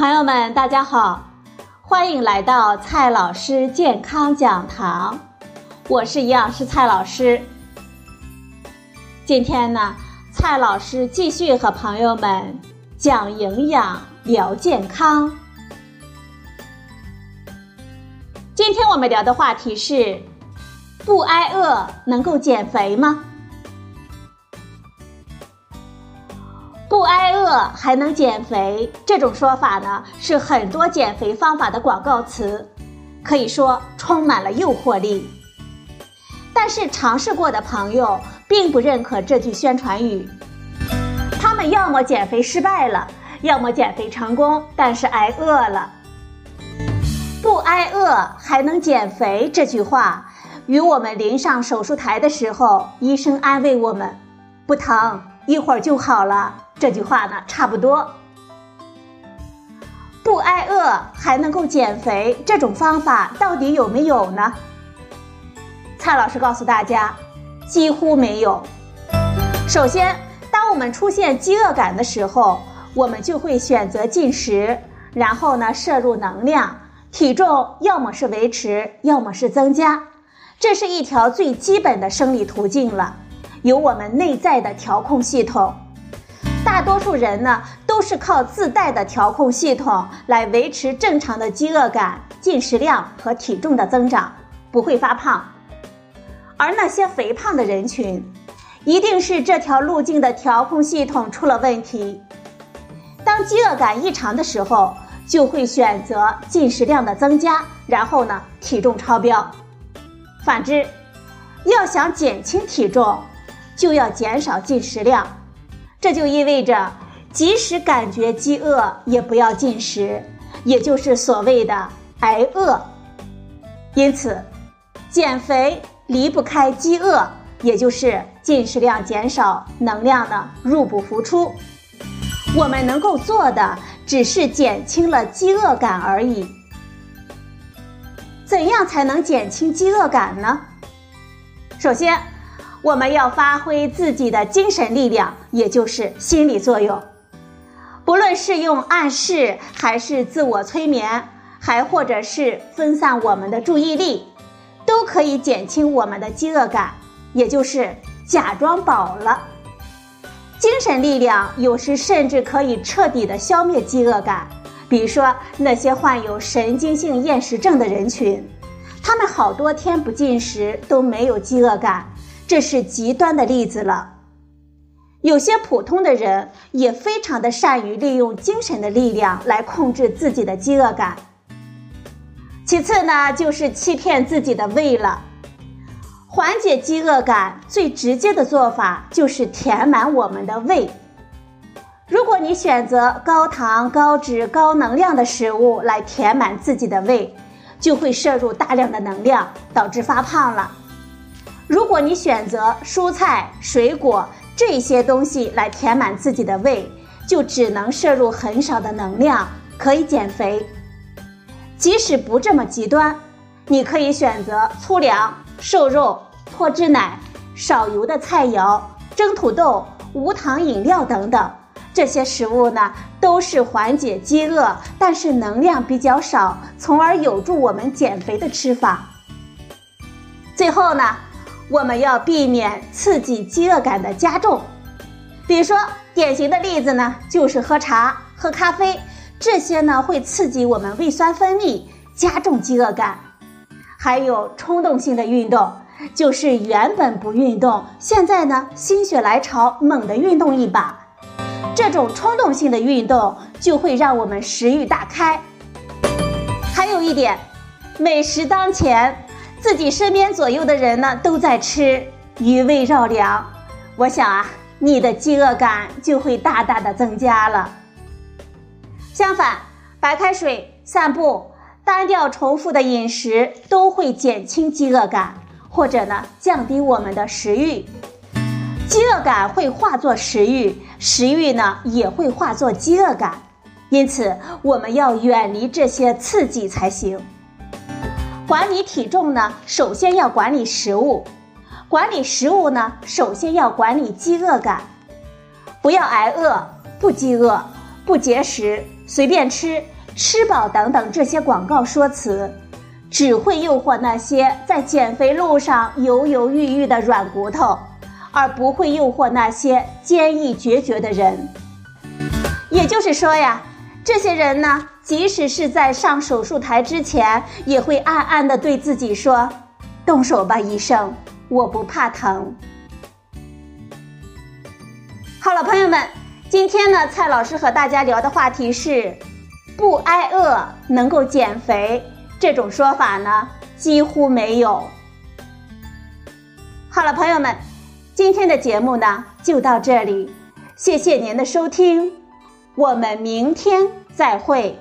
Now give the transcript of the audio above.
朋友们，大家好，欢迎来到蔡老师健康讲堂，我是营养师蔡老师。今天呢，蔡老师继续和朋友们讲营养、聊健康。今天我们聊的话题是：不挨饿能够减肥吗？还能减肥，这种说法呢是很多减肥方法的广告词，可以说充满了诱惑力。但是尝试过的朋友并不认可这句宣传语，他们要么减肥失败了，要么减肥成功，但是挨饿了。不挨饿还能减肥这句话，与我们临上手术台的时候，医生安慰我们不疼，一会儿就好了。这句话呢，差不多。不挨饿还能够减肥，这种方法到底有没有呢？蔡老师告诉大家，几乎没有。首先，当我们出现饥饿感的时候，我们就会选择进食，然后呢，摄入能量，体重要么是维持，要么是增加，这是一条最基本的生理途径了，有我们内在的调控系统。大多数人呢，都是靠自带的调控系统来维持正常的饥饿感、进食量和体重的增长，不会发胖。而那些肥胖的人群，一定是这条路径的调控系统出了问题。当饥饿感异常的时候，就会选择进食量的增加，然后呢，体重超标。反之，要想减轻体重，就要减少进食量。这就意味着，即使感觉饥饿，也不要进食，也就是所谓的挨饿。因此，减肥离不开饥饿，也就是进食量减少，能量呢入不敷出。我们能够做的，只是减轻了饥饿感而已。怎样才能减轻饥饿感呢？首先。我们要发挥自己的精神力量，也就是心理作用。不论是用暗示，还是自我催眠，还或者是分散我们的注意力，都可以减轻我们的饥饿感，也就是假装饱了。精神力量有时甚至可以彻底的消灭饥饿感。比如说那些患有神经性厌食症的人群，他们好多天不进食都没有饥饿感。这是极端的例子了。有些普通的人也非常的善于利用精神的力量来控制自己的饥饿感。其次呢，就是欺骗自己的胃了。缓解饥饿感最直接的做法就是填满我们的胃。如果你选择高糖、高脂、高能量的食物来填满自己的胃，就会摄入大量的能量，导致发胖了。如果你选择蔬菜、水果这些东西来填满自己的胃，就只能摄入很少的能量，可以减肥。即使不这么极端，你可以选择粗粮、瘦肉、脱脂奶、少油的菜肴、蒸土豆、无糖饮料等等，这些食物呢都是缓解饥饿，但是能量比较少，从而有助我们减肥的吃法。最后呢。我们要避免刺激饥饿感的加重，比如说典型的例子呢，就是喝茶、喝咖啡，这些呢会刺激我们胃酸分泌，加重饥饿感。还有冲动性的运动，就是原本不运动，现在呢心血来潮猛地运动一把，这种冲动性的运动就会让我们食欲大开。还有一点，美食当前。自己身边左右的人呢都在吃，余味绕梁，我想啊，你的饥饿感就会大大的增加了。相反，白开水、散步、单调重复的饮食都会减轻饥饿感，或者呢降低我们的食欲。饥饿感会化作食欲，食欲呢也会化作饥饿感，因此我们要远离这些刺激才行。管理体重呢，首先要管理食物；管理食物呢，首先要管理饥饿感。不要挨饿，不饥饿；不节食、随便吃、吃饱等等这些广告说辞，只会诱惑那些在减肥路上犹犹豫豫的软骨头，而不会诱惑那些坚毅决绝的人。也就是说呀，这些人呢，即使是在上手术台之前，也会暗暗的对自己说：“动手吧，医生，我不怕疼。”好了，朋友们，今天呢，蔡老师和大家聊的话题是“不挨饿能够减肥”，这种说法呢几乎没有。好了，朋友们，今天的节目呢就到这里，谢谢您的收听。我们明天再会。